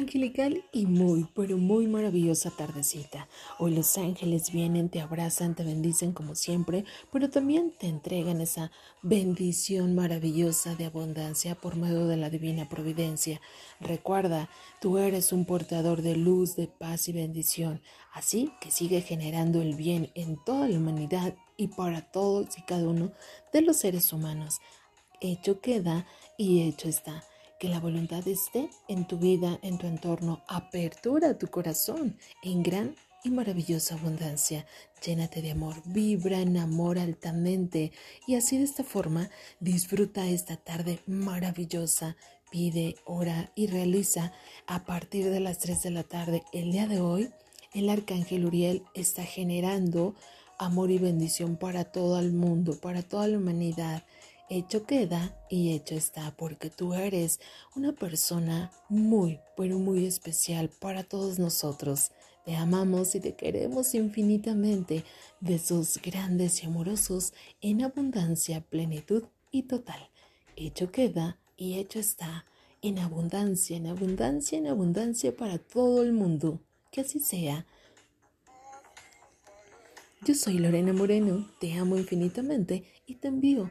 Angelical y muy, pero muy maravillosa tardecita. Hoy los ángeles vienen, te abrazan, te bendicen como siempre, pero también te entregan esa bendición maravillosa de abundancia por medio de la divina providencia. Recuerda, tú eres un portador de luz, de paz y bendición, así que sigue generando el bien en toda la humanidad y para todos y cada uno de los seres humanos. Hecho queda y hecho está que la voluntad esté en tu vida, en tu entorno. Apertura tu corazón en gran y maravillosa abundancia. Llénate de amor, vibra en amor altamente y así de esta forma disfruta esta tarde maravillosa. Pide, ora y realiza a partir de las 3 de la tarde el día de hoy. El arcángel Uriel está generando amor y bendición para todo el mundo, para toda la humanidad hecho queda y hecho está, porque tú eres una persona muy, pero muy especial para todos nosotros. Te amamos y te queremos infinitamente, de sus grandes y amorosos, en abundancia, plenitud y total. Hecho queda y hecho está, en abundancia, en abundancia, en abundancia para todo el mundo. Que así sea. Yo soy Lorena Moreno, te amo infinitamente y te envío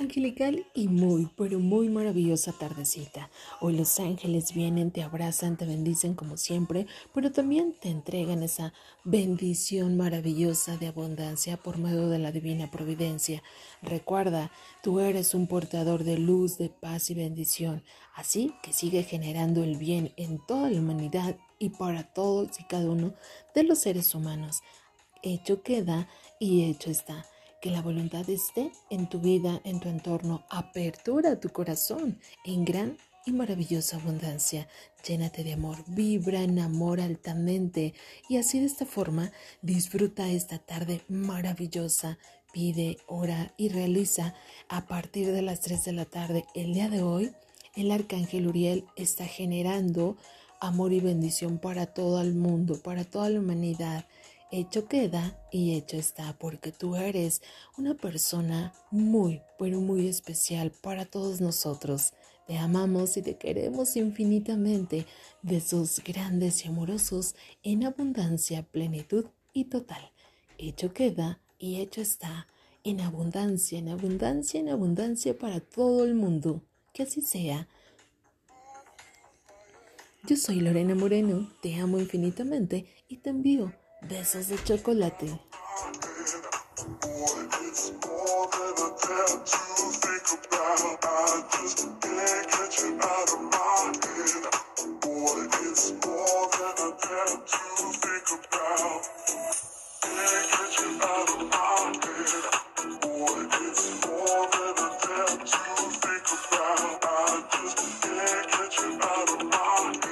angelical y muy, pero muy maravillosa tardecita. Hoy los ángeles vienen, te abrazan, te bendicen como siempre, pero también te entregan esa bendición maravillosa de abundancia por medio de la divina providencia. Recuerda, tú eres un portador de luz, de paz y bendición, así que sigue generando el bien en toda la humanidad y para todos y cada uno de los seres humanos. Hecho queda y hecho está que la voluntad esté en tu vida, en tu entorno. Apertura tu corazón en gran y maravillosa abundancia. Llénate de amor, vibra en amor altamente y así de esta forma disfruta esta tarde maravillosa. Pide, ora y realiza a partir de las 3 de la tarde el día de hoy. El arcángel Uriel está generando amor y bendición para todo el mundo, para toda la humanidad hecho queda y hecho está, porque tú eres una persona muy, pero muy especial para todos nosotros. Te amamos y te queremos infinitamente, de sus grandes y amorosos, en abundancia, plenitud y total. Hecho queda y hecho está, en abundancia, en abundancia, en abundancia para todo el mundo. Que así sea. Yo soy Lorena Moreno, te amo infinitamente y te envío Besos de chocolate.